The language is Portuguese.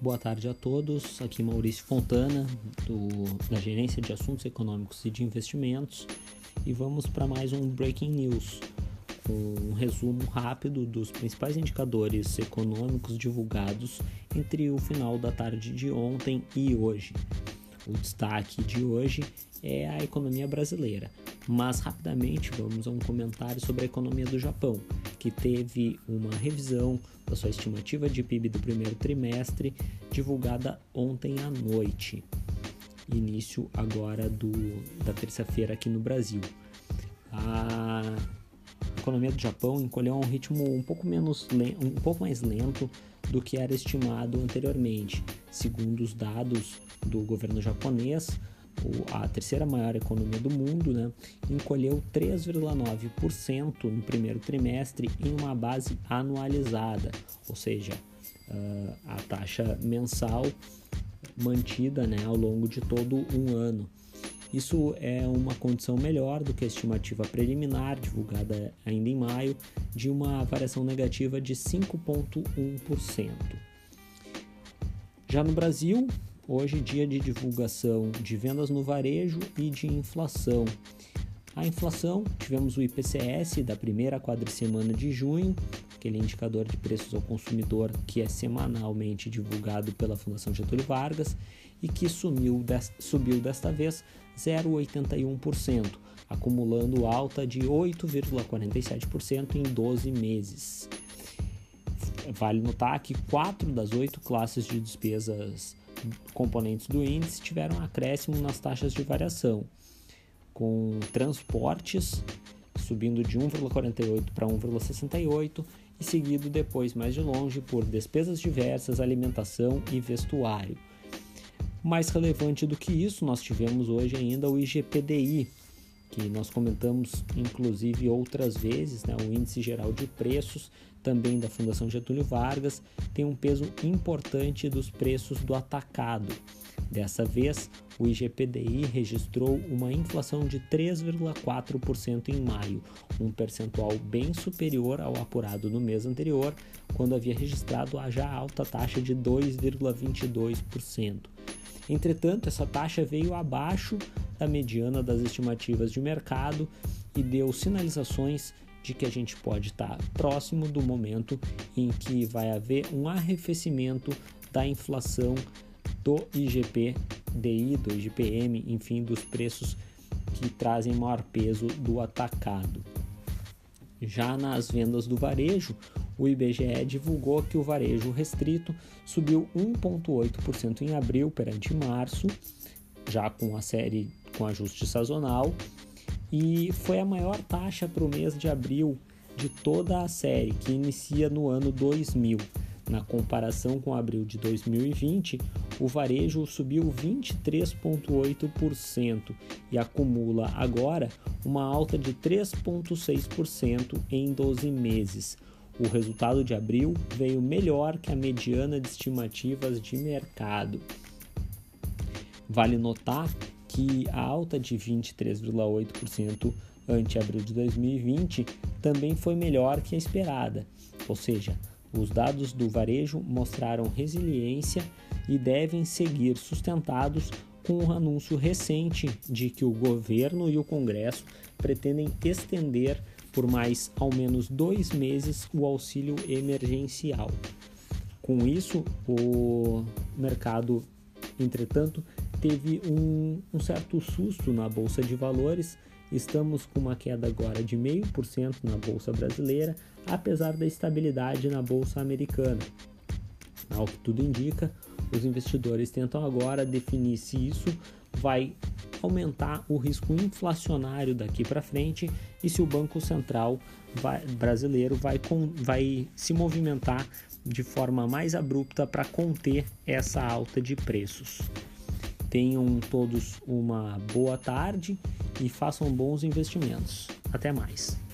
Boa tarde a todos. Aqui Maurício Fontana, do, da Gerência de Assuntos Econômicos e de Investimentos, e vamos para mais um Breaking News, um resumo rápido dos principais indicadores econômicos divulgados entre o final da tarde de ontem e hoje. O destaque de hoje é a economia brasileira, mas rapidamente vamos a um comentário sobre a economia do Japão, que teve uma revisão da sua estimativa de PIB do primeiro trimestre divulgada ontem à noite, início agora do, da terça-feira aqui no Brasil. A economia do Japão encolheu a um ritmo um pouco menos um pouco mais lento do que era estimado anteriormente, segundo os dados do governo japonês a terceira maior economia do mundo, né, encolheu 3,9% no primeiro trimestre em uma base anualizada, ou seja, a taxa mensal mantida né, ao longo de todo um ano. Isso é uma condição melhor do que a estimativa preliminar, divulgada ainda em maio, de uma variação negativa de 5,1%. Já no Brasil, Hoje, dia de divulgação de vendas no varejo e de inflação. A inflação, tivemos o IPCS da primeira quadricemana de junho, aquele indicador de preços ao consumidor que é semanalmente divulgado pela Fundação Getúlio Vargas e que sumiu, subiu desta vez 0,81%, acumulando alta de 8,47% em 12 meses. Vale notar que quatro das oito classes de despesas componentes do índice tiveram acréscimo nas taxas de variação, com transportes subindo de 1,48 para 1,68 e seguido depois mais de longe por despesas diversas, alimentação e vestuário. Mais relevante do que isso, nós tivemos hoje ainda o IGPDI, que nós comentamos inclusive outras vezes, né, o Índice Geral de Preços, também da Fundação Getúlio Vargas, tem um peso importante dos preços do atacado. Dessa vez, o IGPDI registrou uma inflação de 3,4% em maio, um percentual bem superior ao apurado no mês anterior, quando havia registrado a já alta taxa de 2,22%. Entretanto, essa taxa veio abaixo da mediana das estimativas de mercado e deu sinalizações de que a gente pode estar próximo do momento em que vai haver um arrefecimento da inflação do IGP-DI, do IGPM, enfim, dos preços que trazem maior peso do atacado. Já nas vendas do varejo, o IBGE divulgou que o varejo restrito subiu 1,8% em abril perante março, já com a série com ajuste sazonal, e foi a maior taxa para o mês de abril de toda a série, que inicia no ano 2000. Na comparação com abril de 2020, o varejo subiu 23,8% e acumula agora uma alta de 3,6% em 12 meses. O resultado de abril veio melhor que a mediana de estimativas de mercado. Vale notar que a alta de 23,8% ante abril de 2020 também foi melhor que a esperada, ou seja, os dados do varejo mostraram resiliência e devem seguir sustentados com o anúncio recente de que o governo e o Congresso pretendem estender por mais ao menos dois meses o auxílio emergencial. Com isso, o mercado, entretanto, teve um, um certo susto na Bolsa de Valores. Estamos com uma queda agora de 0,5% na Bolsa Brasileira, apesar da estabilidade na Bolsa Americana. Ao que tudo indica, os investidores tentam agora definir se isso vai aumentar o risco inflacionário daqui para frente e se o Banco Central vai, brasileiro vai, com, vai se movimentar de forma mais abrupta para conter essa alta de preços. Tenham todos uma boa tarde e façam bons investimentos. Até mais.